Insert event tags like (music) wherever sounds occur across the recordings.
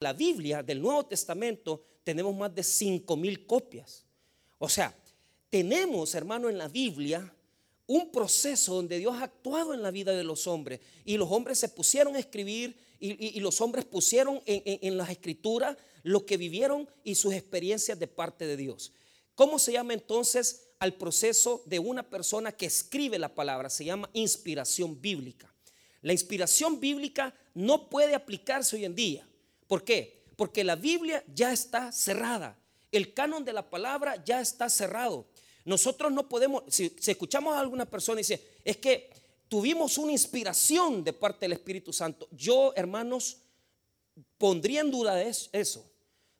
la Biblia del Nuevo Testamento tenemos más de 5 mil copias. O sea, tenemos, hermano, en la Biblia un proceso donde Dios ha actuado en la vida de los hombres y los hombres se pusieron a escribir y, los hombres pusieron en, en las escrituras lo que vivieron y sus experiencias de parte de Dios. ¿Cómo se llama entonces al proceso de una persona que escribe la palabra? Se llama inspiración bíblica. La inspiración bíblica no puede aplicarse hoy en día. ¿Por qué? Porque la Biblia ya está cerrada. El canon de la palabra ya está cerrado. Nosotros no podemos, si, escuchamos a alguna persona y dice, es que tuvimos una inspiración de parte del Espíritu Santo. Yo, hermanos, pondría en duda eso,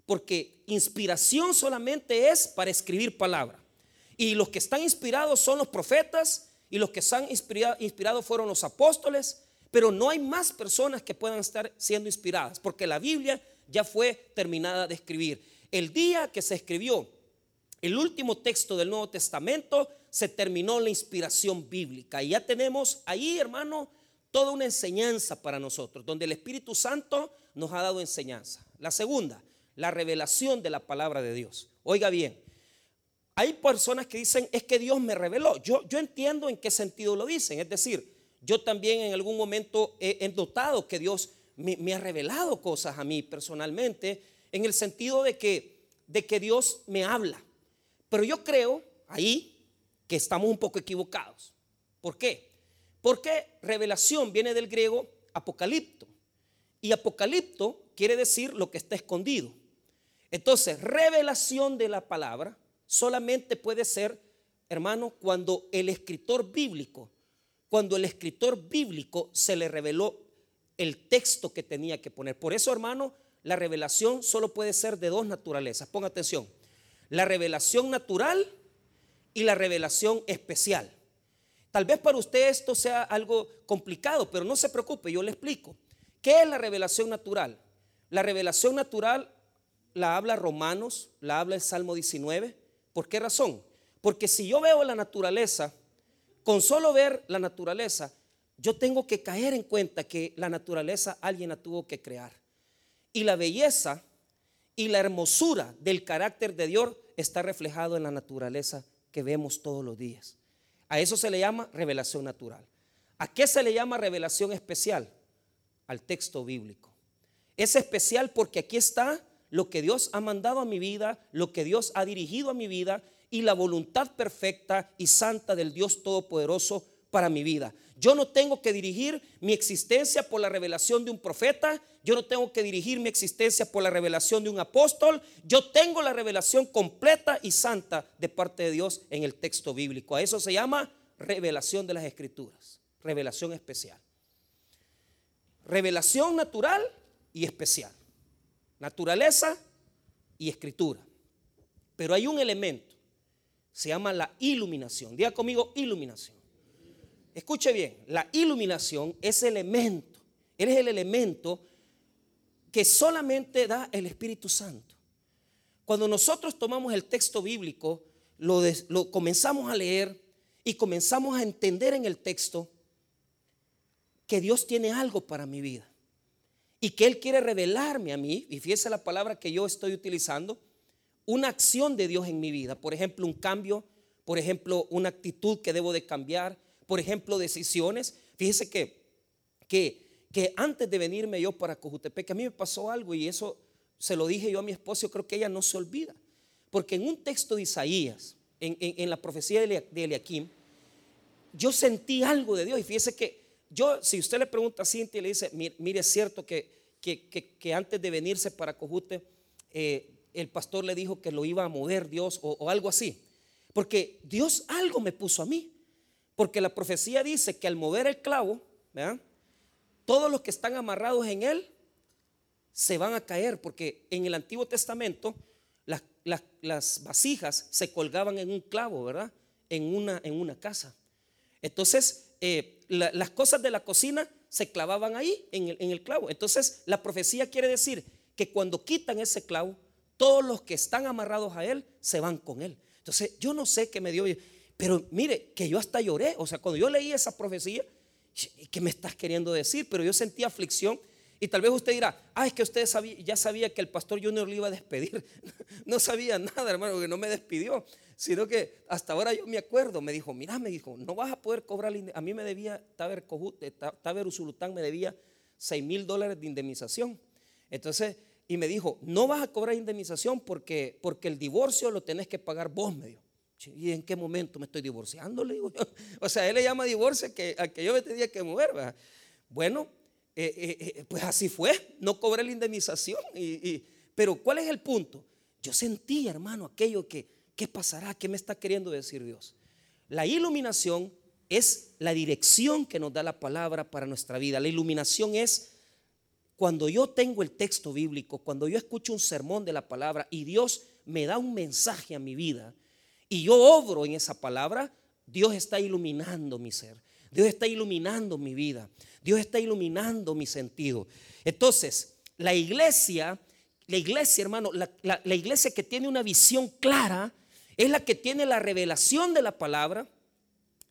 porque inspiración solamente es para escribir palabra. Y los que están inspirados son los profetas y los que están inspirados fueron los apóstoles pero no hay más personas que puedan estar siendo inspiradas, porque la Biblia ya fue terminada de escribir. El día que se escribió el último texto del Nuevo Testamento, se terminó la inspiración bíblica. Y ya tenemos ahí, hermano, toda una enseñanza para nosotros, donde el Espíritu Santo nos ha dado enseñanza. La segunda, la revelación de la palabra de Dios. Oiga bien, hay personas que dicen, es que Dios me reveló. Yo, yo entiendo en qué sentido lo dicen. Es decir, yo también en algún momento he, notado que Dios me, ha revelado cosas a mí personalmente, en el sentido de que, de que Dios me habla. Pero yo creo ahí que estamos un poco equivocados. ¿Por qué? Porque revelación viene del griego apocalipto. Y apocalipto quiere decir lo que está escondido. Entonces, revelación de la palabra solamente puede ser, hermano, cuando el escritor bíblico cuando el escritor bíblico se le reveló el texto que tenía que poner. Por eso, hermano, la revelación solo puede ser de dos naturalezas. Ponga atención. La revelación natural y la revelación especial. Tal vez para usted esto sea algo complicado, pero no se preocupe, yo le explico. ¿Qué es la revelación natural? La revelación natural la habla Romanos, la habla el Salmo 19. ¿Por qué razón? Porque si yo veo la naturaleza con solo ver la naturaleza, yo tengo que caer en cuenta que la naturaleza alguien la tuvo que crear. Y la belleza y la hermosura del carácter de Dios está reflejado en la naturaleza que vemos todos los días. A eso se le llama revelación natural. ¿A qué se le llama revelación especial? Al texto bíblico. Es especial porque aquí está lo que Dios ha mandado a mi vida, lo que Dios ha dirigido a mi vida y la voluntad perfecta y santa del Dios Todopoderoso para mi vida. Yo no tengo que dirigir mi existencia por la revelación de un profeta, yo no tengo que dirigir mi existencia por la revelación de un apóstol, yo tengo la revelación completa y santa de parte de Dios en el texto bíblico. A eso se llama revelación de las escrituras, revelación especial. Revelación natural y especial. Naturaleza y escritura. Pero hay un elemento se llama la iluminación. Diga conmigo iluminación. Escuche bien, la iluminación es elemento, él es el elemento que solamente da el Espíritu Santo. Cuando nosotros tomamos el texto bíblico, lo, lo comenzamos a leer y comenzamos a entender en el texto que Dios tiene algo para mi vida y que Él quiere revelarme a mí, y fíjese la palabra que yo estoy utilizando, una acción de Dios en mi vida. Por ejemplo, un cambio, por ejemplo, una actitud que debo de cambiar, por ejemplo, decisiones. Fíjese que, que, que antes de venirme yo para Cojutepec, a mí me pasó algo y eso se lo dije yo a mi esposo, yo creo que ella no se olvida. Porque en un texto de Isaías, en, la profecía de Eliakim, yo sentí algo de Dios. Y fíjese que yo, si usted le pregunta a Cintia y le dice, mire, es cierto que, que, antes de venirse para Cojute, eh, el pastor le dijo que lo iba a mover Dios o, algo así. Porque Dios algo me puso a mí. Porque la profecía dice que al mover el clavo, todos los que están amarrados en él se van a caer. Porque en el Antiguo Testamento las, vasijas se colgaban en un clavo, ¿verdad? En una, en una casa. Entonces, eh, las cosas de la cocina se clavaban ahí en el, en el clavo. Entonces, la profecía quiere decir que cuando quitan ese clavo, todos los que están amarrados a Él se van con Él. Entonces, yo no sé qué me dio, pero mire, que yo hasta lloré. O sea, cuando yo leí esa profecía, ¿qué me estás queriendo decir? Pero yo sentí aflicción Y tal vez usted dirá, ah, es que usted ya sabía que el pastor Junior le iba a despedir. (laughs) no sabía nada, hermano, que no me despidió. Sino que hasta ahora yo me acuerdo, me dijo, mira, me dijo, no vas a poder cobrar, a mí me debía, Taber, Taber Usulután me debía 6 mil dólares de indemnización. Entonces, y me dijo, no vas a cobrar indemnización porque, porque el divorcio lo tenés que pagar vos, me dijo. ¿Y en qué momento me estoy divorciando? Le digo (laughs) O sea, él le llama divorcio que, a que yo me tenía que mover. Bueno, eh, eh, eh, pues así fue. No cobré la indemnización. Y, pero ¿cuál es el punto? Yo sentí, hermano, aquello que, ¿qué pasará? ¿Qué me está queriendo decir Dios? La iluminación es la dirección que nos da la palabra para nuestra vida. La iluminación es cuando yo tengo el texto bíblico, cuando yo escucho un sermón de la palabra y Dios me da un mensaje a mi vida y yo obro en esa palabra, Dios está iluminando mi ser. Dios está iluminando mi vida. Dios está iluminando mi sentido. Entonces, la iglesia, la iglesia, hermano, la, la, iglesia que tiene una visión clara es la que tiene la revelación de la palabra,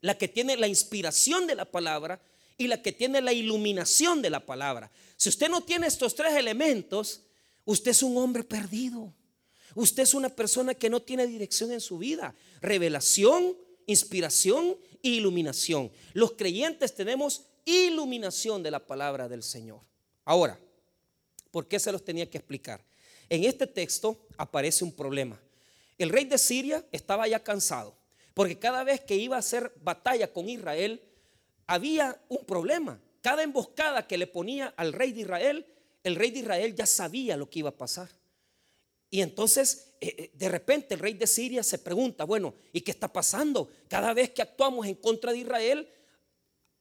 la que tiene la inspiración de la palabra y la que tiene la iluminación de la palabra. Si usted no tiene estos tres elementos, usted es un hombre perdido. Usted es una persona que no tiene dirección en su vida. Revelación, inspiración e iluminación. Los creyentes tenemos iluminación de la palabra del Señor. Ahora, ¿por qué se los tenía que explicar? En este texto aparece un problema. El rey de Siria estaba ya cansado, porque cada vez que iba a hacer batalla con Israel, había un problema. Cada emboscada que le ponía al rey de Israel, el rey de Israel ya sabía lo que iba a pasar. Y entonces, eh, eh, de repente, el rey de Siria se pregunta, bueno, ¿y qué está pasando? Cada vez que actuamos en contra de Israel,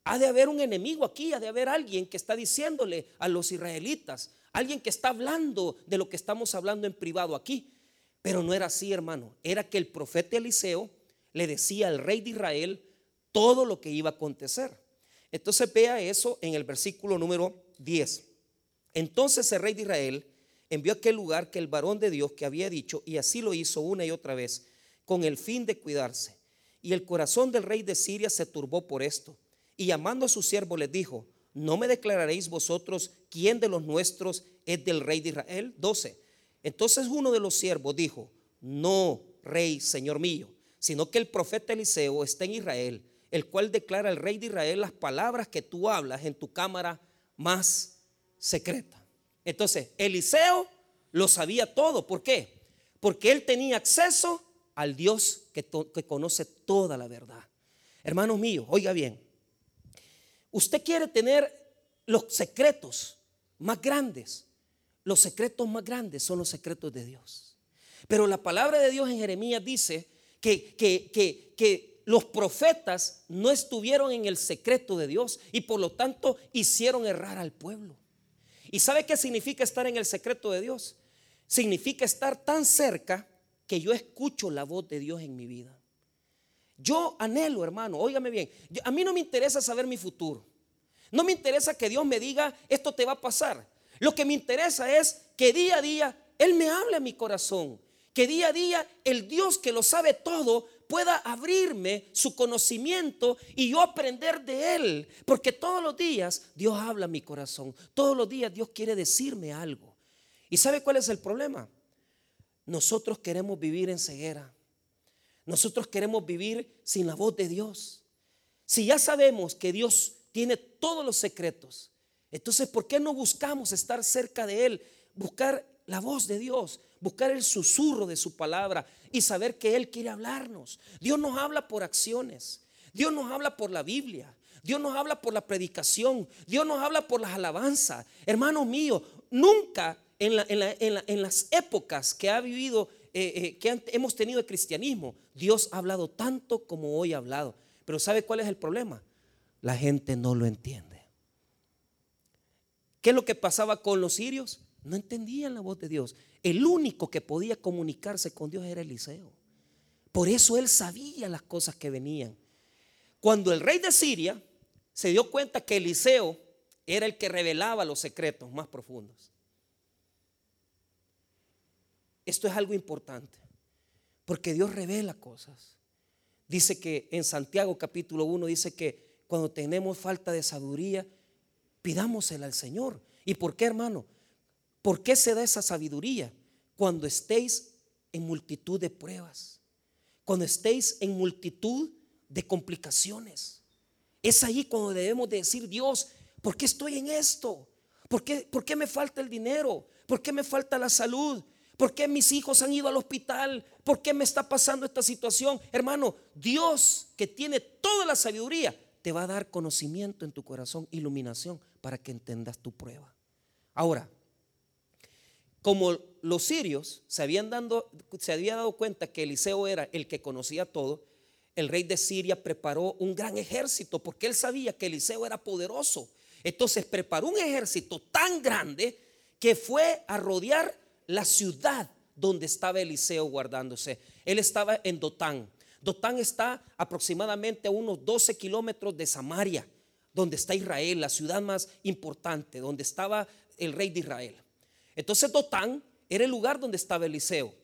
ha de haber un enemigo aquí, ha de haber alguien que está diciéndole a los israelitas, alguien que está hablando de lo que estamos hablando en privado aquí. Pero no era así, hermano. Era que el profeta Eliseo le decía al rey de Israel todo lo que iba a acontecer. Entonces vea eso en el versículo número 10. Entonces el rey de Israel envió a aquel lugar que el varón de Dios que había dicho, y así lo hizo una y otra vez, con el fin de cuidarse. Y el corazón del rey de Siria se turbó por esto. Y llamando a su siervo les dijo, ¿no me declararéis vosotros quién de los nuestros es del rey de Israel? 12. Entonces uno de los siervos dijo, no, rey, señor mío, sino que el profeta Eliseo está en Israel, el cual declara al rey de Israel las palabras que tú hablas en tu cámara más secreta. Entonces, Eliseo lo sabía todo. ¿Por qué? Porque él tenía acceso al Dios que, conoce toda la verdad. Hermanos míos, oiga bien, usted quiere tener los secretos más grandes. Los secretos más grandes son los secretos de Dios. Pero la palabra de Dios en Jeremías dice que, que, que, que los profetas no estuvieron en el secreto de Dios y por lo tanto hicieron errar al pueblo. ¿Y sabe qué significa estar en el secreto de Dios? Significa estar tan cerca que yo escucho la voz de Dios en mi vida. Yo anhelo, hermano, óigame bien, a mí no me interesa saber mi futuro. No me interesa que Dios me diga, esto te va a pasar. Lo que me interesa es que día a día Él me hable a mi corazón. Que día a día el Dios que lo sabe todo pueda abrirme su conocimiento y yo aprender de Él. Porque todos los días Dios habla a mi corazón. Todos los días Dios quiere decirme algo. ¿Y sabe cuál es el problema? Nosotros queremos vivir en ceguera. Nosotros queremos vivir sin la voz de Dios. Si ya sabemos que Dios tiene todos los secretos, entonces ¿por qué no buscamos estar cerca de Él? Buscar la voz de Dios, buscar el susurro de su palabra y saber que Él quiere hablarnos. Dios nos habla por acciones, Dios nos habla por la Biblia, Dios nos habla por la predicación, Dios nos habla por las alabanzas. Hermanos míos, nunca en, las épocas que ha vivido, eh, eh, que hemos tenido el cristianismo, Dios ha hablado tanto como hoy ha hablado. Pero ¿sabe cuál es el problema? La gente no lo entiende. ¿Qué es lo que pasaba con los sirios? No entendían la voz de Dios. El único que podía comunicarse con Dios era Eliseo. Por eso él sabía las cosas que venían. Cuando el rey de Siria se dio cuenta que Eliseo era el que revelaba los secretos más profundos. Esto es algo importante, porque Dios revela cosas. Dice que en Santiago capítulo 1 dice que cuando tenemos falta de sabiduría, pidámosela al Señor. ¿Y por qué, hermano? ¿Por qué se da esa sabiduría? Cuando estéis en multitud de pruebas, cuando estéis en multitud de complicaciones. Es ahí cuando debemos decir, Dios, ¿por qué estoy en esto? ¿Por qué, ¿Por qué me falta el dinero? ¿Por qué me falta la salud? ¿Por qué mis hijos han ido al hospital? ¿Por qué me está pasando esta situación? Hermano, Dios que tiene toda la sabiduría, te va a dar conocimiento en tu corazón, iluminación, para que entendas tu prueba. Ahora, como los sirios se habían, se había dado cuenta que Eliseo era el que conocía todo, el rey de Siria preparó un gran ejército porque él sabía que Eliseo era poderoso. Entonces preparó un ejército tan grande que fue a rodear la ciudad donde estaba Eliseo guardándose. Él estaba en Dotán. Dotán está aproximadamente a unos 12 kilómetros de Samaria, donde está Israel, la ciudad más importante, donde estaba el rey de Israel. Entonces Dotán era el lugar donde estaba Eliseo.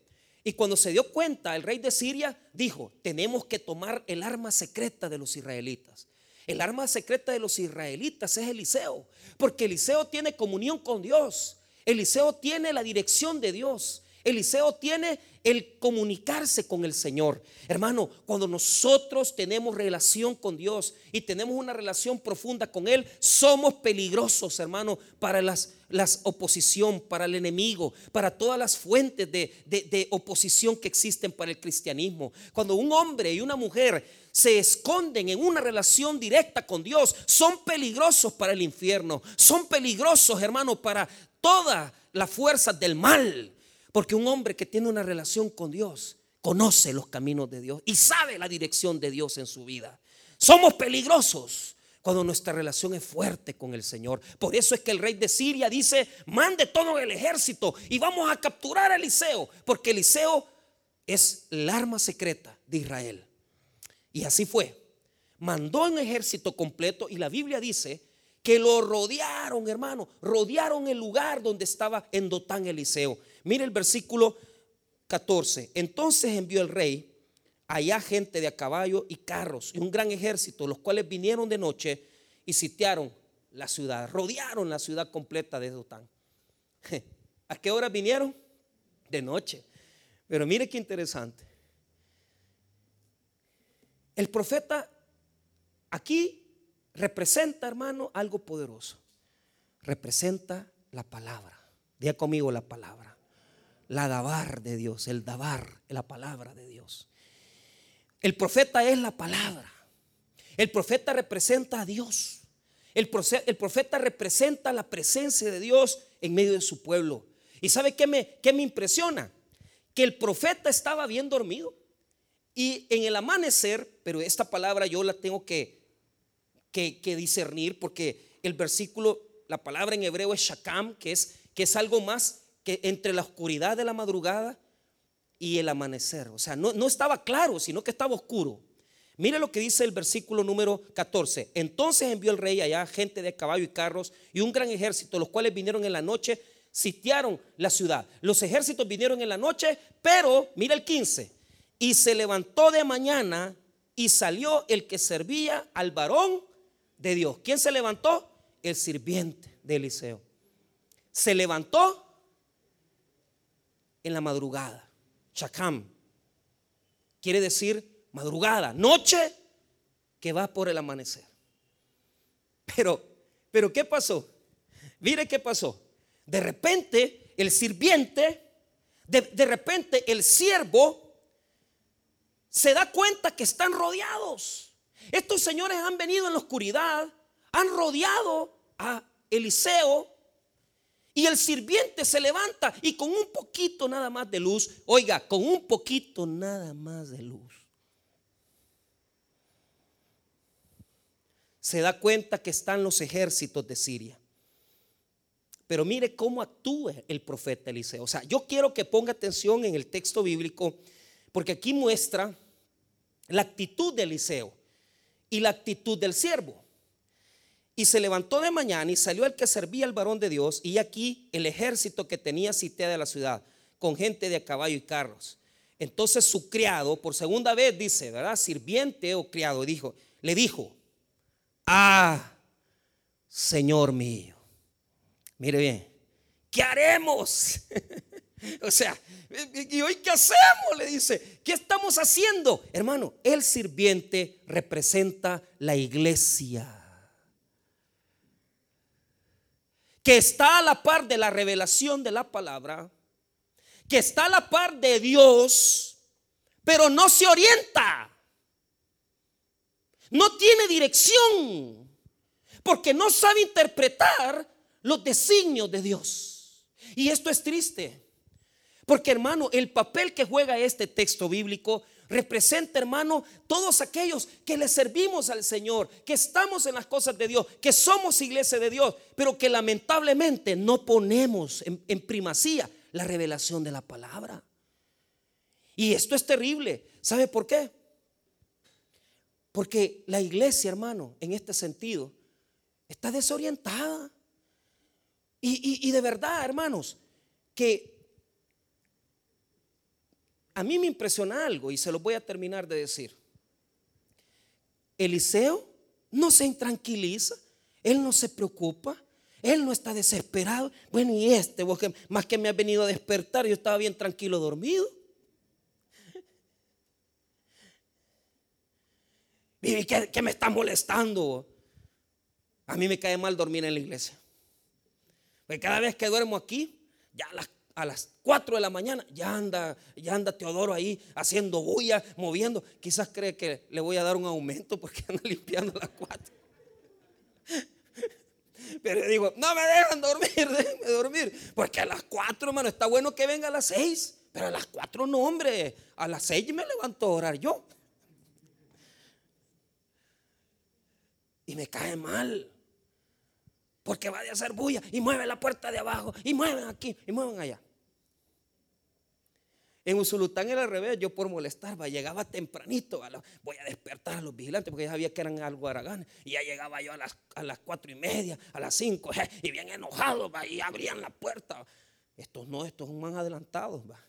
Y cuando se dio cuenta, el rey de Siria dijo, tenemos que tomar el arma secreta de los israelitas. El arma secreta de los israelitas es Eliseo, porque Eliseo tiene comunión con Dios. Eliseo tiene la dirección de Dios. Eliseo tiene el comunicarse con el Señor. Hermano, cuando nosotros tenemos relación con Dios y tenemos una relación profunda con Él, somos peligrosos, hermano, para las, las oposición, para el enemigo, para todas las fuentes de, de oposición que existen para el cristianismo. Cuando un hombre y una mujer se esconden en una relación directa con Dios, son peligrosos para el infierno, son peligrosos, hermano, para todas las fuerzas del mal. Porque un hombre que tiene una relación con Dios conoce los caminos de Dios y sabe la dirección de Dios en su vida. Somos peligrosos cuando nuestra relación es fuerte con el Señor. Por eso es que el rey de Siria dice, mande todo el ejército y vamos a capturar a Eliseo, porque Eliseo es el arma secreta de Israel. Y así fue. Mandó un ejército completo y la Biblia dice que lo rodearon, hermano, rodearon el lugar donde estaba en Dotán Eliseo. Mire el versículo 14. Entonces envió el rey allá gente de a caballo y carros y un gran ejército, los cuales vinieron de noche y sitiaron la ciudad, rodearon la ciudad completa de Dotán. ¿A qué hora vinieron? De noche. Pero mire qué interesante. El profeta aquí representa, hermano, algo poderoso. Representa la palabra. Diga conmigo la palabra. La dabar de Dios, el dabar, la palabra de Dios. El profeta es la palabra. El profeta representa a Dios. El, profeta representa la presencia de Dios en medio de su pueblo. ¿Y sabe qué me, qué me impresiona? Que el profeta estaba bien dormido. Y en el amanecer, pero esta palabra yo la tengo que que, discernir porque el versículo, la palabra en hebreo es shakam, que es, que es algo más que entre la oscuridad de la madrugada y el amanecer. O sea, no, no estaba claro, sino que estaba oscuro. Mire lo que dice el versículo número 14. Entonces envió el rey allá gente de caballo y carros y un gran ejército, los cuales vinieron en la noche, sitiaron la ciudad. Los ejércitos vinieron en la noche, pero mira el 15. Y se levantó de mañana y salió el que servía al varón de Dios. ¿Quién se levantó? El sirviente de Eliseo. Se levantó en la madrugada. Chacam. Quiere decir madrugada, noche que va por el amanecer. Pero, pero ¿qué pasó? Mire qué pasó. De repente el sirviente, de, de repente el siervo se da cuenta que están rodeados. Estos señores han venido en la oscuridad, han rodeado a Eliseo y el sirviente se levanta y con un poquito nada más de luz, oiga, con un poquito nada más de luz, se da cuenta que están los ejércitos de Siria. Pero mire cómo actúa el profeta Eliseo. O sea, yo quiero que ponga atención en el texto bíblico, porque aquí muestra la actitud de Eliseo y la actitud del siervo. Y se levantó de mañana y salió el que servía al varón de Dios y aquí el ejército que tenía sitiada la ciudad con gente de caballo y carros. Entonces su criado, por segunda vez dice, ¿verdad? Sirviente o criado, dijo, le dijo, ah, Señor mío. Mire bien, ¿qué haremos? (laughs) o sea, ¿y hoy qué hacemos? Le dice, ¿qué estamos haciendo? Hermano, el sirviente representa la iglesia. Que está a la par de la revelación de la palabra, que está a la par de Dios, pero no se orienta. No tiene dirección, porque no sabe interpretar los designios de Dios. Y esto es triste. Porque hermano, el papel que juega este texto bíblico representa, hermano, todos aquellos que le servimos al Señor, que estamos en las cosas de Dios, que somos iglesia de Dios, pero que lamentablemente no ponemos en, primacía la revelación de la palabra. Y esto es terrible. ¿Sabe por qué? Porque la iglesia, hermano, en este sentido, está desorientada. Y, de verdad, hermanos, que a mí me impresiona algo y se lo voy a terminar de decir. Eliseo no se intranquiliza, él no se preocupa, él no está desesperado. Bueno, y este, vos que, más que me ha venido a despertar, yo estaba bien tranquilo dormido. (laughs) ¿Y qué, qué me está molestando? A mí me cae mal dormir en la iglesia. Porque cada vez que duermo aquí, ya a las, 4 de la mañana, ya anda, ya anda Teodoro ahí haciendo bulla, moviendo. Quizás cree que le voy a dar un aumento porque (laughs) anda limpiando a las 4. Pero digo, no me dejan dormir, (laughs) déjenme dormir. Porque a las 4, hermano, está bueno que venga a las 6. Pero a las 4 no, hombre. A las 6 me levanto a orar yo. Y me cae mal. Porque va a hacer bulla y mueve la puerta de abajo y mueven aquí y mueven allá. En Usulután era al revés, yo por molestar, llegaba tempranito, voy a despertar a los vigilantes porque ya sabía que eran algo araganes. Y ya llegaba yo a las, a las cuatro y media, a las cinco, y bien enojado, y abrían la puerta. Estos no, estos son más adelantados. Va.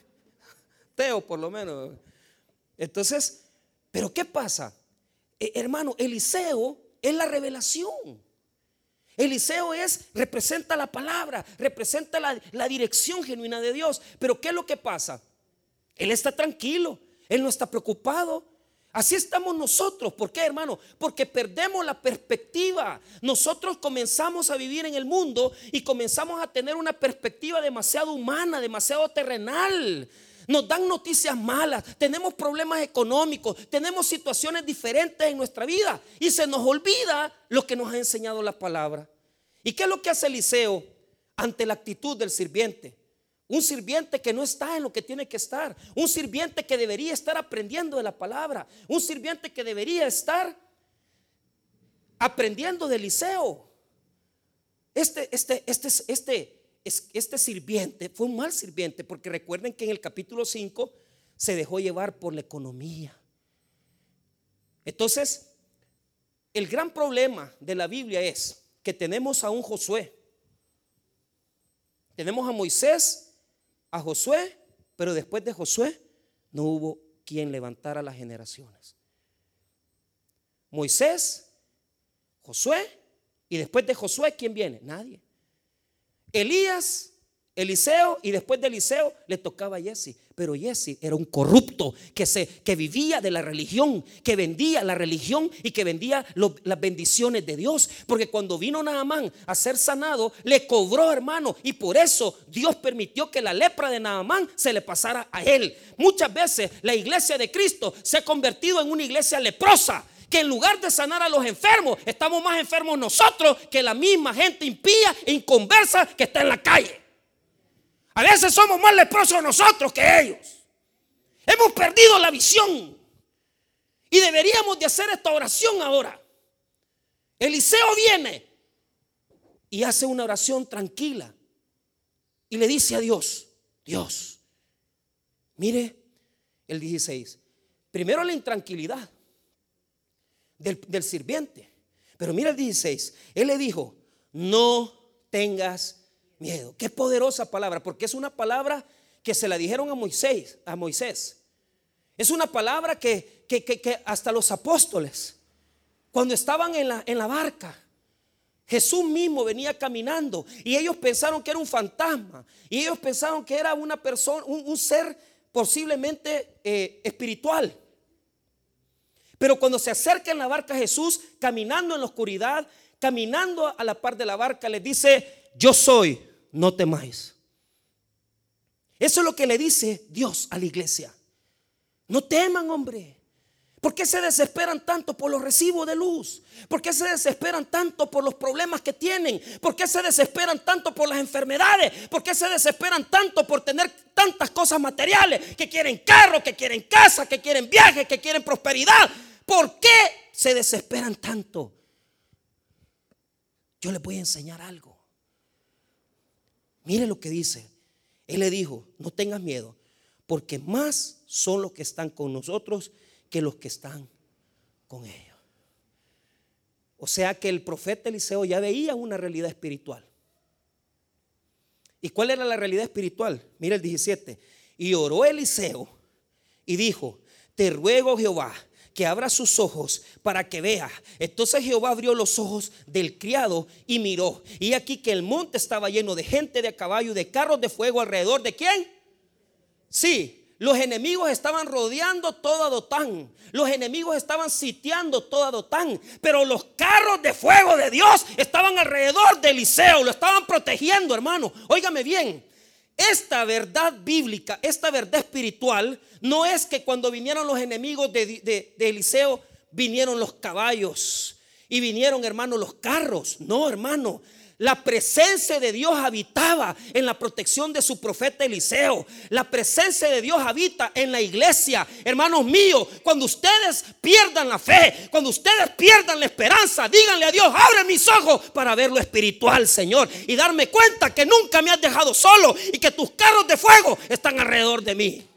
(laughs) Teo por lo menos. Entonces, pero ¿qué pasa? Eh, hermano, Eliseo es la revelación. Eliseo es, representa la palabra, representa la, la, dirección genuina de Dios. Pero ¿qué es lo que pasa? Él está tranquilo, él no está preocupado. Así estamos nosotros. ¿Por qué, hermano? Porque perdemos la perspectiva. Nosotros comenzamos a vivir en el mundo y comenzamos a tener una perspectiva demasiado humana, demasiado terrenal nos dan noticias malas, tenemos problemas económicos, tenemos situaciones diferentes en nuestra vida y se nos olvida lo que nos ha enseñado la palabra. ¿Y qué es lo que hace Eliseo ante la actitud del sirviente? Un sirviente que no está en lo que tiene que estar. Un sirviente que debería estar aprendiendo de la palabra. Un sirviente que debería estar aprendiendo de Eliseo. Este, este, este, este, este sirviente fue un mal sirviente, porque recuerden que en el capítulo 5 se dejó llevar por la economía. Entonces, el gran problema de la Biblia es que tenemos a un Josué. Tenemos a Moisés, a Josué, pero después de Josué no hubo quien levantara las generaciones. Moisés, Josué, y después de Josué, ¿quién viene? Nadie. Elías, Eliseo y después de Eliseo le tocaba a Jesse. Pero Jesse era un corrupto que, se, que vivía de la religión, que vendía la religión y que vendía las bendiciones de Dios. Porque cuando vino Naamán a ser sanado, le cobró hermano. Y por eso Dios permitió que la lepra de Naamán se le pasara a él. Muchas veces la iglesia de Cristo se ha convertido en una iglesia leprosa que en lugar de sanar a los enfermos, estamos más enfermos nosotros que la misma gente impía e inconversa que está en la calle. A veces somos más leprosos nosotros que ellos. Hemos perdido la visión. Y deberíamos de hacer esta oración ahora. Eliseo viene y hace una oración tranquila. Y le dice a Dios, Dios, mire el 16. Primero la intranquilidad del, sirviente. Pero mira el 16, él le dijo, no tengas miedo. Qué poderosa palabra, porque es una palabra que se la dijeron a Moisés, a Moisés. Es una palabra que, que, hasta los apóstoles, cuando estaban en la, en la barca, Jesús mismo venía caminando y ellos pensaron que era un fantasma y ellos pensaron que era una persona, un, ser posiblemente eh, espiritual. Pero cuando se acerca en la barca Jesús, caminando en la oscuridad, caminando a la par de la barca, les dice, yo soy, no temáis. Eso es lo que le dice Dios a la iglesia. No teman, hombre. ¿Por qué se desesperan tanto por los recibos de luz? ¿Por qué se desesperan tanto por los problemas que tienen? ¿Por qué se desesperan tanto por las enfermedades? ¿Por qué se desesperan tanto por tener tantas cosas materiales? Que quieren carro, que quieren casa, que quieren viajes, que quieren prosperidad. ¿Por qué se desesperan tanto? Yo les voy a enseñar algo. Mire lo que dice. Él le dijo, no tengas miedo, porque más son los que están con nosotros que los que están con ellos. O sea que el profeta Eliseo ya veía una realidad espiritual. ¿Y cuál era la realidad espiritual? Mira el 17. Y oró Eliseo y dijo, te ruego Jehová que abra sus ojos para que vea. Entonces Jehová abrió los ojos del criado y miró. Y aquí que el monte estaba lleno de gente de caballo de carros de fuego alrededor de quién? Sí, los enemigos estaban rodeando toda Dotán. Los enemigos estaban sitiando toda Dotán. Pero los carros de fuego de Dios estaban alrededor de Eliseo. Lo estaban protegiendo, hermano. Óigame bien. Esta verdad bíblica, esta verdad espiritual, no es que cuando vinieron los enemigos de, Eliseo, vinieron los caballos y vinieron, hermano, los carros. No, hermano. La presencia de Dios habitaba en la protección de su profeta Eliseo. La presencia de Dios habita en la iglesia. Hermanos míos, cuando ustedes pierdan la fe, cuando ustedes pierdan la esperanza, díganle a Dios, abre mis ojos para ver lo espiritual, Señor. Y darme cuenta que nunca me has dejado solo y que tus carros de fuego están alrededor de mí.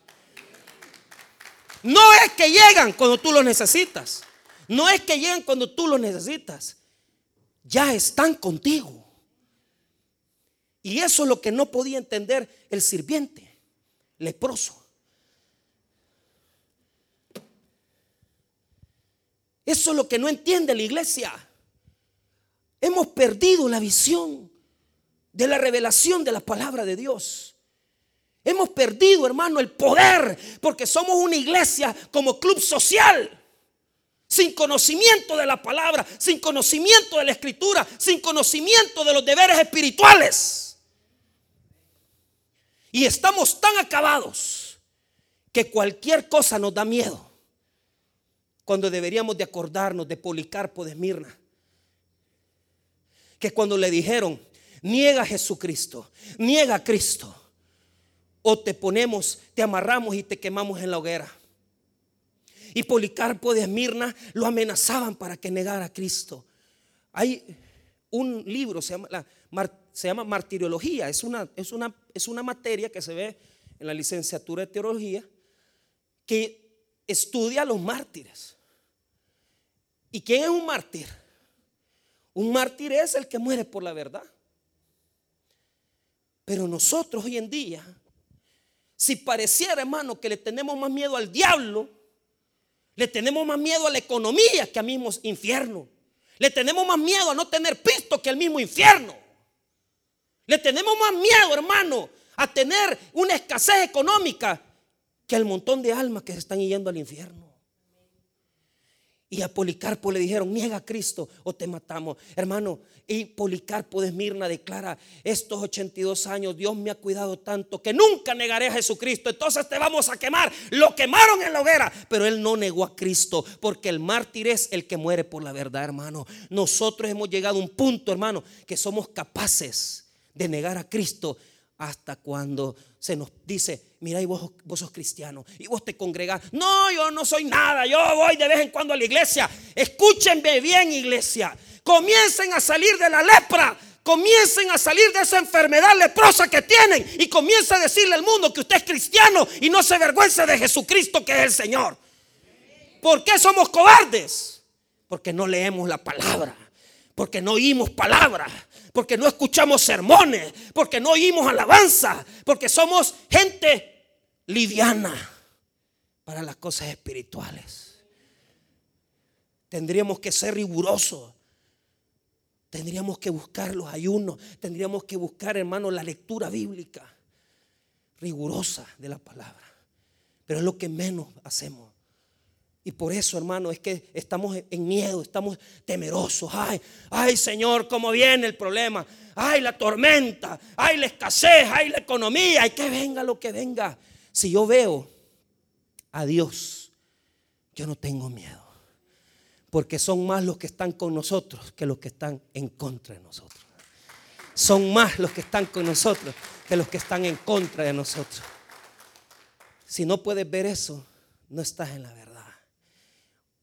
No es que llegan cuando tú los necesitas. No es que llegan cuando tú los necesitas. Ya están contigo. Y eso es lo que no podía entender el sirviente leproso. Eso es lo que no entiende la iglesia. Hemos perdido la visión de la revelación de la palabra de Dios. Hemos perdido, hermano, el poder porque somos una iglesia como club social sin conocimiento de la palabra, sin conocimiento de la escritura, sin conocimiento de los deberes espirituales. Y estamos tan acabados que cualquier cosa nos da miedo. Cuando deberíamos de acordarnos de Policarpo de Esmirna. Que cuando le dijeron, niega a Jesucristo, niega a Cristo. O te ponemos, te amarramos y te quemamos en la hoguera. Y Policarpo de Esmirna lo amenazaban para que negara a Cristo. Hay un libro, se llama la se llama martiriología, es una, es, una, es una materia que se ve en la licenciatura de teología que estudia a los mártires. ¿Y quién es un mártir? Un mártir es el que muere por la verdad. Pero nosotros hoy en día, si pareciera, hermano, que le tenemos más miedo al diablo, le tenemos más miedo a la economía que al mismo infierno. Le tenemos más miedo a no tener pisto que al mismo infierno. Le tenemos más miedo, hermano, a tener una escasez económica que al montón de almas que se están yendo al infierno. Y a Policarpo le dijeron, niega a Cristo o te matamos. Hermano, y Policarpo de Esmirna declara, estos 82 años Dios me ha cuidado tanto que nunca negaré a Jesucristo. Entonces te vamos a quemar. Lo quemaron en la hoguera. Pero él no negó a Cristo porque el mártir es el que muere por la verdad, hermano. Nosotros hemos llegado a un punto, hermano, que somos capaces de negar a Cristo hasta cuando se nos dice, mira, y vos, vos sos cristiano, y vos te congregás. No, yo no soy nada, yo voy de vez en cuando a la iglesia. Escúchenme bien, iglesia. Comiencen a salir de la lepra, comiencen a salir de esa enfermedad leprosa que tienen y comiencen a decirle al mundo que usted es cristiano y no se avergüence de Jesucristo que es el Señor. ¿Por qué somos cobardes? Porque no leemos la palabra, porque no oímos palabra, porque no escuchamos sermones, porque no oímos alabanza, porque somos gente liviana para las cosas espirituales. Tendríamos que ser rigurosos Tendríamos que buscar los ayunos, tendríamos que buscar, hermano, la lectura bíblica rigurosa de la palabra. Pero es lo que menos hacemos. Y por eso, hermano, es que estamos en miedo, estamos temerosos. Ay, ay, Señor, cómo viene el problema. Ay, la tormenta, ay, la escasez, ay, la economía, ay, que venga lo que venga. Si yo veo a Dios, yo no tengo miedo porque son más los que están con nosotros que los que están en contra de nosotros. Son más los que están con nosotros que los que están en contra de nosotros. Si no puedes ver eso, no estás en la verdad.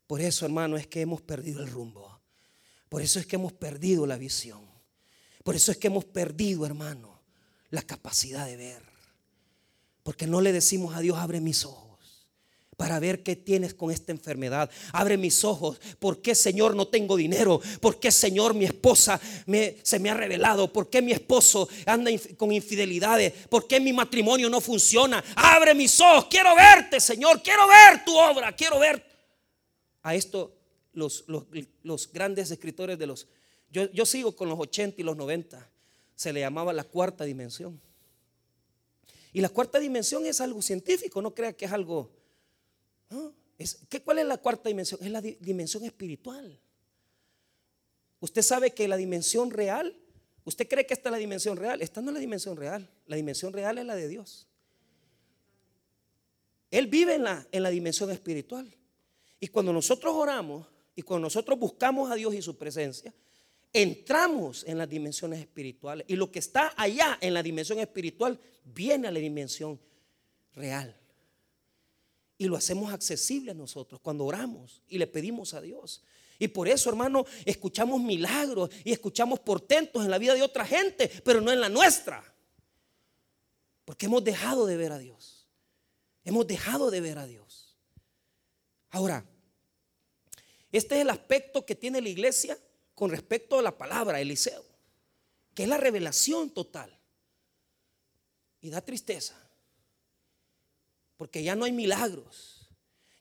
Por eso, hermano, es que hemos perdido el rumbo. Por eso es que hemos perdido la visión. Por eso es que hemos perdido, hermano, la capacidad de ver. Porque no le decimos a Dios, abre mis ojos para ver qué tienes con esta enfermedad. Abre mis ojos. ¿Por qué, Señor, no tengo dinero? ¿Por qué, Señor, mi esposa se me ha revelado? ¿Por qué mi esposo anda con infidelidades? ¿Por qué mi matrimonio no funciona? Abre mis ojos. Quiero verte, Señor. Quiero ver tu obra. Quiero ver. A esto los, grandes escritores de los... Yo, sigo con los 80 y los 90. Se le llamaba la cuarta dimensión. Y la cuarta dimensión es algo científico, no crea que es algo ¿qué, ¿Cuál es la cuarta dimensión? Es la dimensión espiritual. Usted sabe que la dimensión real, usted cree que esta es la dimensión real, esta no es la dimensión real, la dimensión real es la de Dios. Él vive en la, en la dimensión espiritual. Y cuando nosotros oramos y cuando nosotros buscamos a Dios y su presencia, entramos en las dimensiones espirituales. Y lo que está allá en la dimensión espiritual viene a la dimensión real. Y lo hacemos accesible a nosotros cuando oramos y le pedimos a Dios. Y por eso, hermano, escuchamos milagros y escuchamos portentos en la vida de otra gente, pero no en la nuestra. Porque hemos dejado de ver a Dios. Hemos dejado de ver a Dios. Ahora, este es el aspecto que tiene la iglesia con respecto a la palabra, Eliseo, que es la revelación total. Y da tristeza porque ya no hay milagros.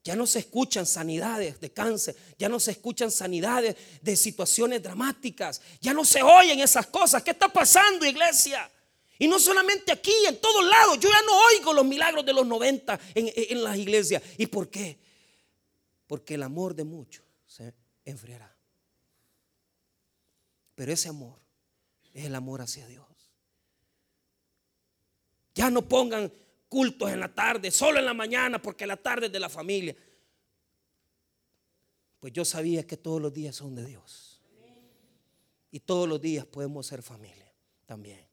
Ya no se escuchan sanidades de cáncer, ya no se escuchan sanidades de situaciones dramáticas, ya no se oyen esas cosas. ¿Qué está pasando, iglesia? Y no solamente aquí, en todos lados. Yo ya no oigo los milagros de los 90 en, en las iglesias. ¿Y por qué? Porque el amor de muchos se enfriará. Pero ese amor es el amor hacia Dios. Ya no pongan cultos en la tarde, solo en la mañana, porque la tarde es de la familia. Pues yo sabía que todos los días son de Dios. Y todos los días podemos ser familia también.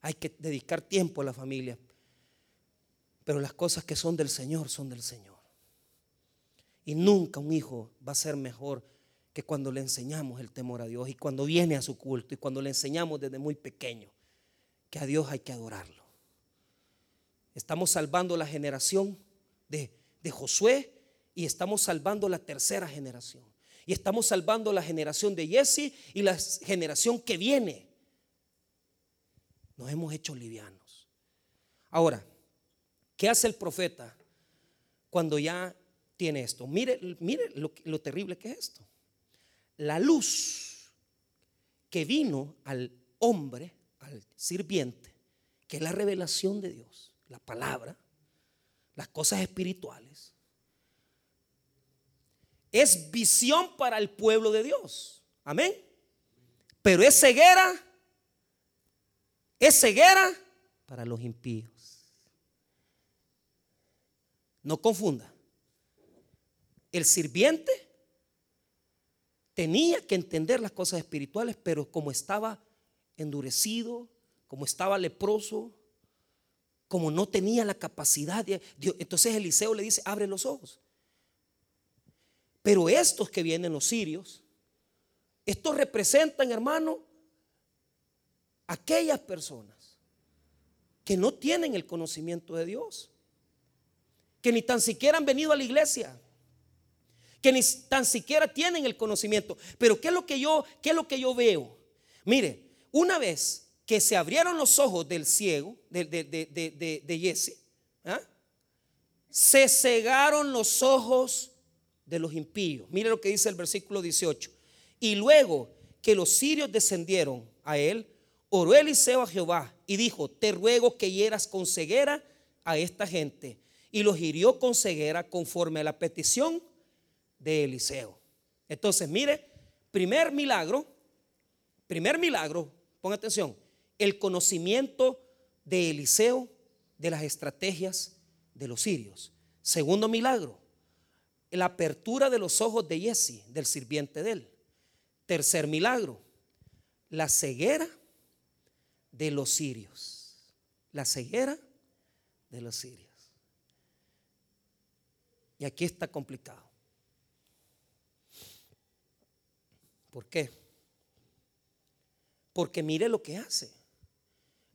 Hay que dedicar tiempo a la familia. Pero las cosas que son del Señor son del Señor. Y nunca un hijo va a ser mejor que cuando le enseñamos el temor a Dios y cuando viene a su culto y cuando le enseñamos desde muy pequeño que a Dios hay que adorarlo. Estamos salvando la generación de, Josué y estamos salvando la tercera generación. Y estamos salvando la generación de Jesse y la generación que viene. Nos hemos hecho livianos. Ahora, ¿qué hace el profeta cuando ya tiene esto? Mire, mire lo, lo terrible que es esto. La luz que vino al hombre, al sirviente, que es la revelación de Dios, la palabra, las cosas espirituales, es visión para el pueblo de Dios. Amén. Pero es ceguera, es ceguera para los impíos. No confunda. El sirviente tenía que entender las cosas espirituales, pero como estaba endurecido, como estaba leproso, como no tenía la capacidad, de, entonces Eliseo le dice, abre los ojos. Pero estos que vienen, los sirios, estos representan, hermano, aquellas personas que no tienen el conocimiento de Dios, que ni tan siquiera han venido a la iglesia, que ni tan siquiera tienen el conocimiento. Pero ¿qué es lo que yo, qué es lo que yo veo? Mire, una vez que se abrieron los ojos del ciego, de, de, Jesse, ¿ah? se cegaron los ojos de los impíos. Mire lo que dice el versículo 18. Y luego que los sirios descendieron a él, oró Eliseo a Jehová y dijo, te ruego que hieras con ceguera a esta gente. Y los hirió con ceguera conforme a la petición de Eliseo. Entonces, mire, primer milagro, primer milagro, ponga atención, el conocimiento de Eliseo de las estrategias de los sirios. Segundo milagro, la apertura de los ojos de Jesse, del sirviente de él. Tercer milagro, la ceguera de los sirios. La ceguera de los sirios. Y aquí está complicado. ¿Por qué? Porque mire lo que hace.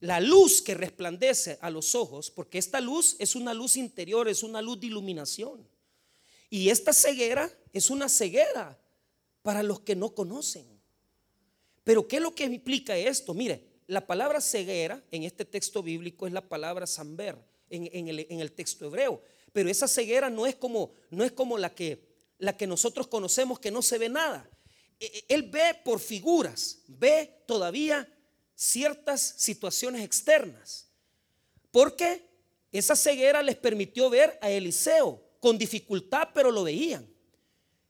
La luz que resplandece a los ojos, porque esta luz es una luz interior, es una luz de iluminación. Y esta ceguera es una ceguera para los que no conocen. Pero ¿qué es lo que implica esto? Mire, la palabra ceguera en este texto bíblico es la palabra samber en, el, texto hebreo. Pero esa ceguera no es como, no es como la, que, la que nosotros conocemos que no se ve nada. E, e, él ve por figuras, ve todavía ciertas situaciones externas. Porque esa ceguera les permitió ver a Eliseo con dificultad, pero lo veían.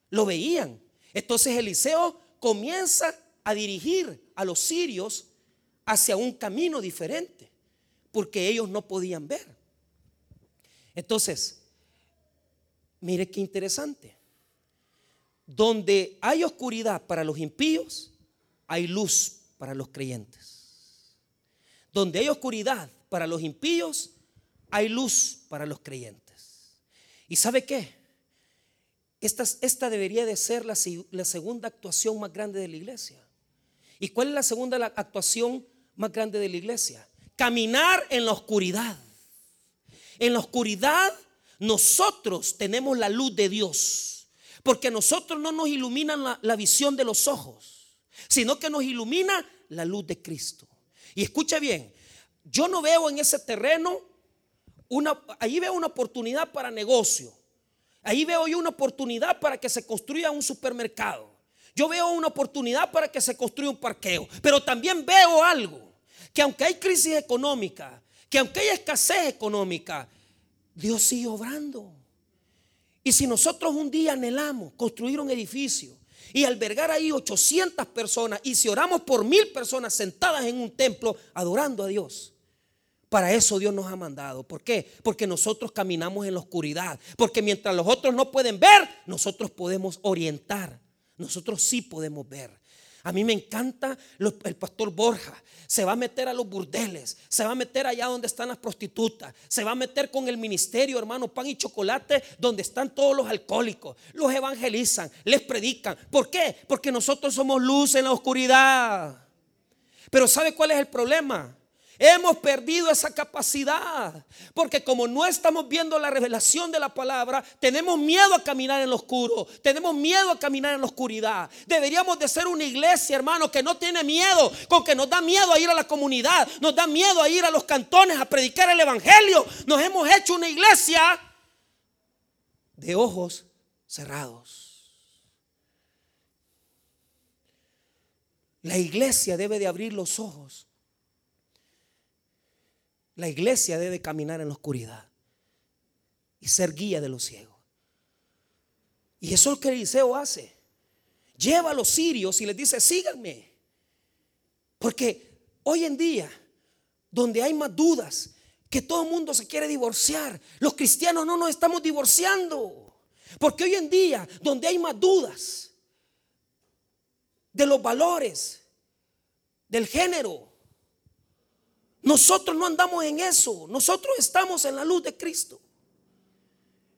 Lo veían. Entonces Eliseo comienza a dirigir a los sirios hacia un camino diferente, porque ellos no podían ver. Entonces, mire qué interesante. Donde hay oscuridad para los impíos, hay luz para los creyentes. Donde hay oscuridad para los impíos, hay luz para los creyentes. ¿Y sabe qué? Esta, debería de ser la, la, segunda actuación más grande de la iglesia. ¿Y cuál es la segunda actuación más grande de la iglesia? Caminar en la oscuridad. En la oscuridad nosotros tenemos la luz de Dios. Porque a nosotros no nos ilumina la, la visión de los ojos, sino que nos ilumina la luz de Cristo. Y escucha bien, yo no veo en ese terreno una, ahí veo una oportunidad para negocio. Ahí veo yo una oportunidad para que se construya un supermercado. Yo veo una oportunidad para que se construya un parqueo. Pero también veo algo, que aunque hay crisis económica, que aunque hay escasez económica, Dios sigue obrando. Y si nosotros un día anhelamos construir un edificio y albergar ahí 800 personas y si oramos por mil personas sentadas en un templo adorando a Dios, para eso Dios nos ha mandado. ¿Por qué? Porque nosotros caminamos en la oscuridad. Porque mientras los otros no pueden ver, nosotros podemos orientar. Nosotros sí podemos ver. A mí me encanta el pastor Borja. Se va a meter a los burdeles. Se va a meter allá donde están las prostitutas. Se va a meter con el ministerio, hermano, pan y chocolate, donde están todos los alcohólicos. Los evangelizan, les predican. ¿Por qué? Porque nosotros somos luz en la oscuridad. Pero ¿sabe cuál es el problema? Hemos perdido esa capacidad. Porque como no estamos viendo la revelación de la palabra, tenemos miedo a caminar en lo oscuro. Tenemos miedo a caminar en la oscuridad. Deberíamos de ser una iglesia, hermano, que no tiene miedo. Con que nos da miedo a ir a la comunidad. Nos da miedo a ir a los cantones a predicar el evangelio. Nos hemos hecho una iglesia de ojos cerrados. La iglesia debe de abrir los ojos la iglesia debe caminar en la oscuridad y ser guía de los ciegos. Y eso es lo que Eliseo hace. Lleva a los sirios y les dice, síganme. Porque hoy en día, donde hay más dudas, que todo el mundo se quiere divorciar, los cristianos no nos estamos divorciando. Porque hoy en día, donde hay más dudas de los valores, del género, nosotros no andamos en eso. Nosotros estamos en la luz de Cristo.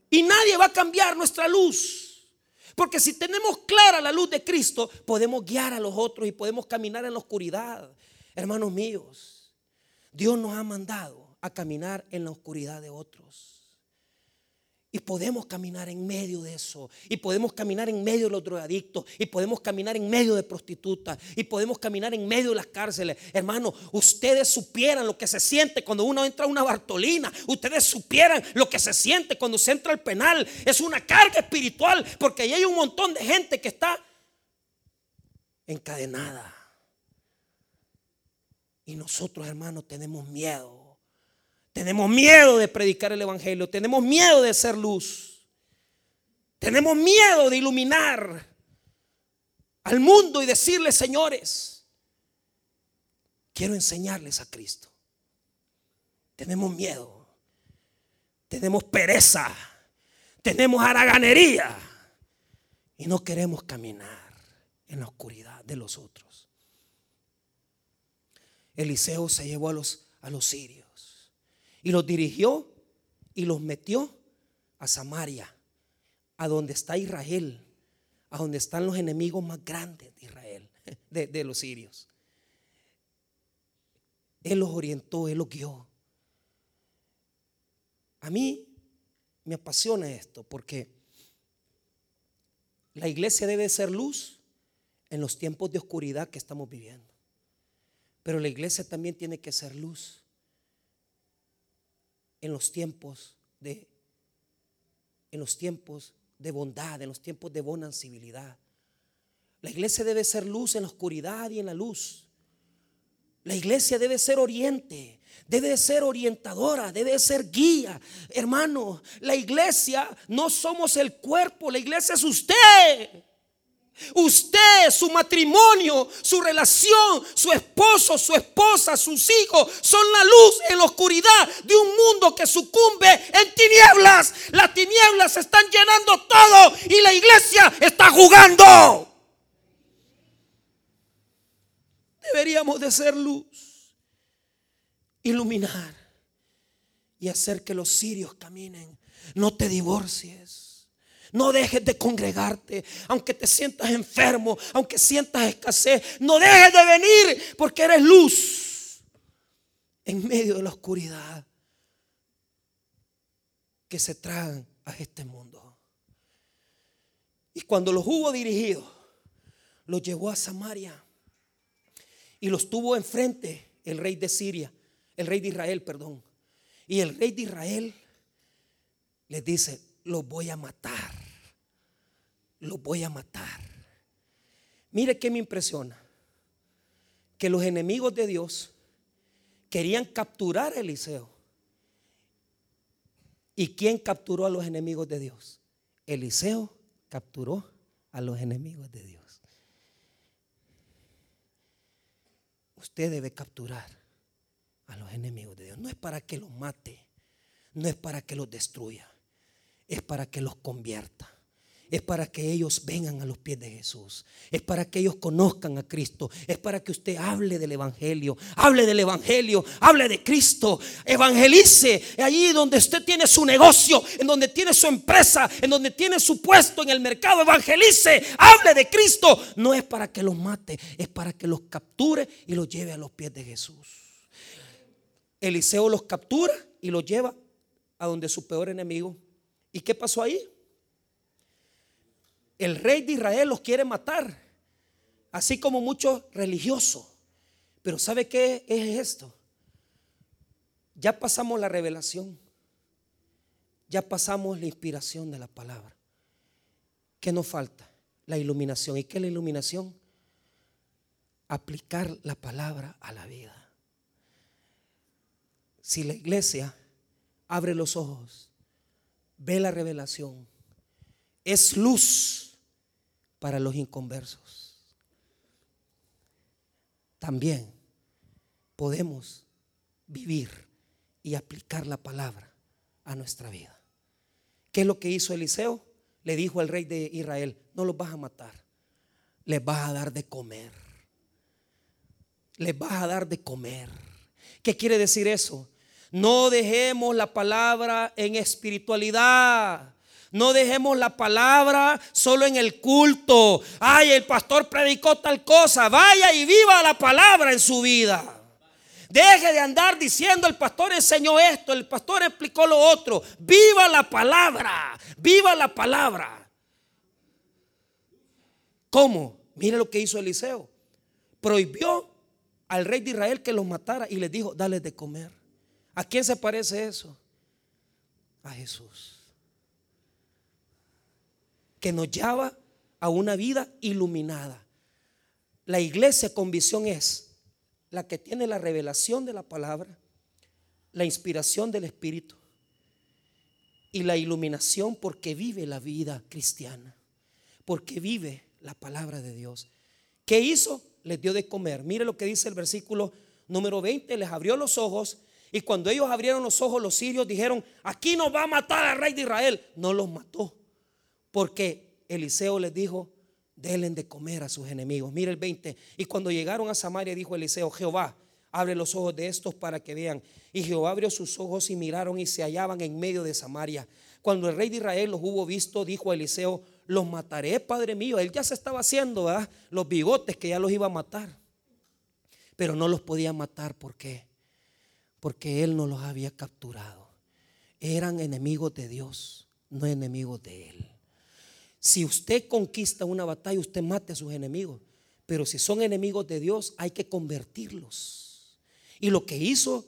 Y nadie va a cambiar nuestra luz. Porque si tenemos clara la luz de Cristo, podemos guiar a los otros y podemos caminar en la oscuridad. Hermanos míos, Dios nos ha mandado a caminar en la oscuridad de otros. Y podemos caminar en medio de eso. Y podemos caminar en medio de los drogadictos. Y podemos caminar en medio de prostitutas. Y podemos caminar en medio de las cárceles. Hermano, ustedes supieran lo que se siente cuando uno entra a una Bartolina. Ustedes supieran lo que se siente cuando se entra al penal. Es una carga espiritual. Porque ahí hay un montón de gente que está encadenada. Y nosotros, hermanos, tenemos miedo. Tenemos miedo de predicar el Evangelio. Tenemos miedo de ser luz. Tenemos miedo de iluminar al mundo y decirles, señores, quiero enseñarles a Cristo. Tenemos miedo. Tenemos pereza. Tenemos haraganería. Y no queremos caminar en la oscuridad de los otros. Eliseo se llevó a los, a los sirios y los dirigió y los metió a Samaria, a donde está Israel, a donde están los enemigos más grandes de Israel, (laughs) de, de los sirios. Él los orientó, Él los guió. A mí me apasiona esto porque la iglesia debe ser luz en los tiempos de oscuridad que estamos viviendo. Pero la iglesia también tiene que ser luz en los tiempos de en los tiempos de bondad, en los tiempos de bonancibilidad. La iglesia debe ser luz en la oscuridad y en la luz. La iglesia debe ser oriente, debe ser orientadora, debe ser guía. Hermano, la iglesia no somos el cuerpo, la iglesia es usted. Usted, su matrimonio, su relación, su esposo, su esposa, sus hijos son la luz en la oscuridad de un mundo que sucumbe en tinieblas. Las tinieblas están llenando todo y la iglesia está jugando. Deberíamos de ser luz, iluminar y hacer que los sirios caminen. No te divorcies. No dejes de congregarte, aunque te sientas enfermo, aunque sientas escasez. No dejes de venir porque eres luz en medio de la oscuridad que se tragan a este mundo. Y cuando los hubo dirigido, los llevó a Samaria y los tuvo enfrente el rey de Siria, el rey de Israel, perdón. Y el rey de Israel les dice, los voy a matar, los voy a matar. Mire qué me impresiona, que los enemigos de Dios querían capturar a Eliseo. ¿Y quién capturó a los enemigos de Dios? Eliseo capturó a los enemigos de Dios. Usted debe capturar a los enemigos de Dios. No es para que los mate, no es para que los destruya, es para que los convierta es para que ellos vengan a los pies de Jesús. Es para que ellos conozcan a Cristo. Es para que usted hable del Evangelio. Hable del Evangelio. Hable de Cristo. Evangelice allí donde usted tiene su negocio, en donde tiene su empresa, en donde tiene su puesto en el mercado. Evangelice. Hable de Cristo. No es para que los mate, es para que los capture y los lleve a los pies de Jesús. Eliseo los captura y los lleva a donde su peor enemigo. ¿Y qué pasó ahí? El rey de Israel los quiere matar, así como muchos religiosos. Pero ¿sabe qué es esto? Ya pasamos la revelación, ya pasamos la inspiración de la palabra. ¿Qué nos falta? La iluminación. ¿Y qué es la iluminación? Aplicar la palabra a la vida. Si la iglesia abre los ojos, ve la revelación, es luz para los inconversos. También podemos vivir y aplicar la palabra a nuestra vida. ¿Qué es lo que hizo Eliseo? Le dijo al rey de Israel, no los vas a matar, les vas a dar de comer. Les vas a dar de comer. ¿Qué quiere decir eso? No dejemos la palabra en espiritualidad. No dejemos la palabra solo en el culto. Ay, el pastor predicó tal cosa. Vaya y viva la palabra en su vida. Deje de andar diciendo el pastor enseñó esto, el pastor explicó lo otro. Viva la palabra, viva la palabra. ¿Cómo? Mire lo que hizo Eliseo. Prohibió al rey de Israel que los matara y les dijo, dale de comer. ¿A quién se parece eso? A Jesús que nos lleva a una vida iluminada. La iglesia con visión es la que tiene la revelación de la palabra, la inspiración del Espíritu y la iluminación porque vive la vida cristiana, porque vive la palabra de Dios. ¿Qué hizo? Les dio de comer. Mire lo que dice el versículo número 20, les abrió los ojos y cuando ellos abrieron los ojos los sirios dijeron, aquí nos va a matar al rey de Israel. No los mató, porque Eliseo les dijo, denle de comer a sus enemigos. Mire el 20, y cuando llegaron a Samaria dijo Eliseo, Jehová, abre los ojos de estos para que vean. Y Jehová abrió sus ojos y miraron y se hallaban en medio de Samaria. Cuando el rey de Israel los hubo visto, dijo Eliseo, los mataré, Padre mío. Él ya se estaba haciendo los bigotes que ya los iba a matar. Pero no los podía matar. ¿Por qué? Porque él no los había capturado. Eran enemigos de Dios, no enemigos de él. Si usted conquista una batalla, usted mate a sus enemigos. Pero si son enemigos de Dios, hay que convertirlos. Y lo que hizo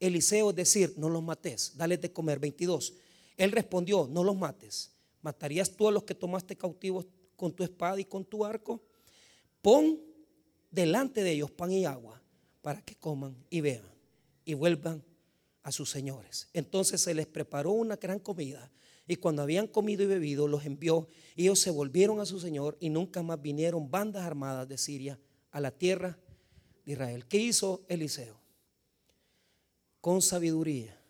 Eliseo es decir, no los mates, dale de comer. 22. Él respondió, no los mates. ¿Matarías tú a los que tomaste cautivos con tu espada y con tu arco? Pon delante de ellos pan y agua para que coman y vean y vuelvan a sus señores. Entonces se les preparó una gran comida y cuando habían comido y bebido los envió y ellos se volvieron a su señor y nunca más vinieron bandas armadas de Siria a la tierra de Israel. ¿Qué hizo Eliseo? Con sabiduría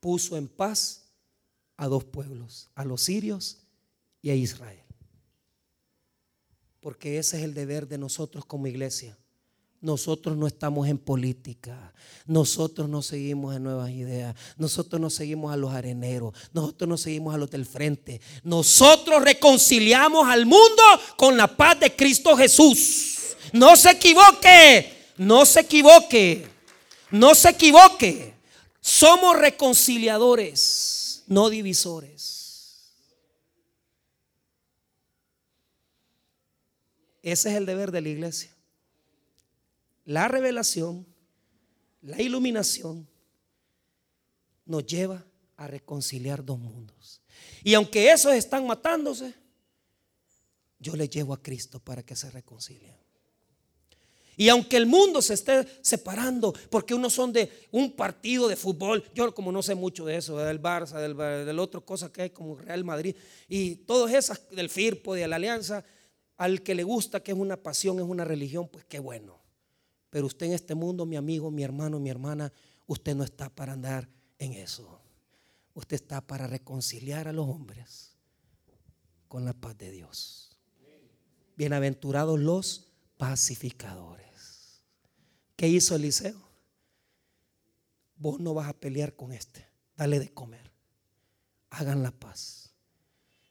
puso en paz a dos pueblos, a los sirios y a Israel. Porque ese es el deber de nosotros como iglesia. Nosotros no estamos en política, nosotros no seguimos en nuevas ideas, nosotros no seguimos a los areneros, nosotros no seguimos a los del frente. Nosotros reconciliamos al mundo con la paz de Cristo Jesús. No se equivoque, no se equivoque, no se equivoque. Somos reconciliadores no divisores. Ese es el deber de la iglesia. La revelación, la iluminación nos lleva a reconciliar dos mundos. Y aunque esos están matándose, yo les llevo a Cristo para que se reconcilien. Y aunque el mundo se esté separando, porque unos son de un partido de fútbol, yo como no sé mucho de eso, del Barça, del, otro cosa que hay como Real Madrid, y todas esas del FIRPO, de la Alianza, al que le gusta que es una pasión, es una religión, pues qué bueno. Pero usted en este mundo, mi amigo, mi hermano, mi hermana, usted no está para andar en eso. Usted está para reconciliar a los hombres con la paz de Dios. Bienaventurados los pacificadores. ¿Qué hizo Eliseo? Vos no vas a pelear con este. Dale de comer. Hagan la paz.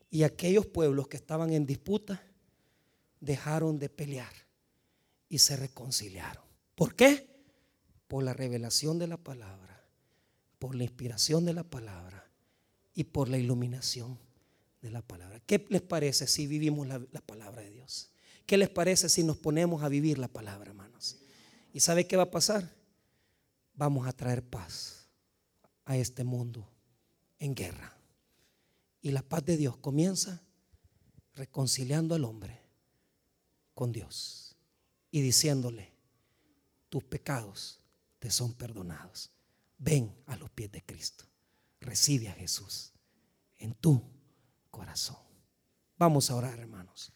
Y aquellos pueblos que estaban en disputa dejaron de pelear y se reconciliaron. ¿Por qué? Por la revelación de la palabra, por la inspiración de la palabra y por la iluminación de la palabra. ¿Qué les parece si vivimos la, la palabra de Dios? ¿Qué les parece si nos ponemos a vivir la palabra, hermanos? ¿Y sabe qué va a pasar? Vamos a traer paz a este mundo en guerra. Y la paz de Dios comienza reconciliando al hombre con Dios y diciéndole, tus pecados te son perdonados. Ven a los pies de Cristo. Recibe a Jesús en tu corazón. Vamos a orar, hermanos.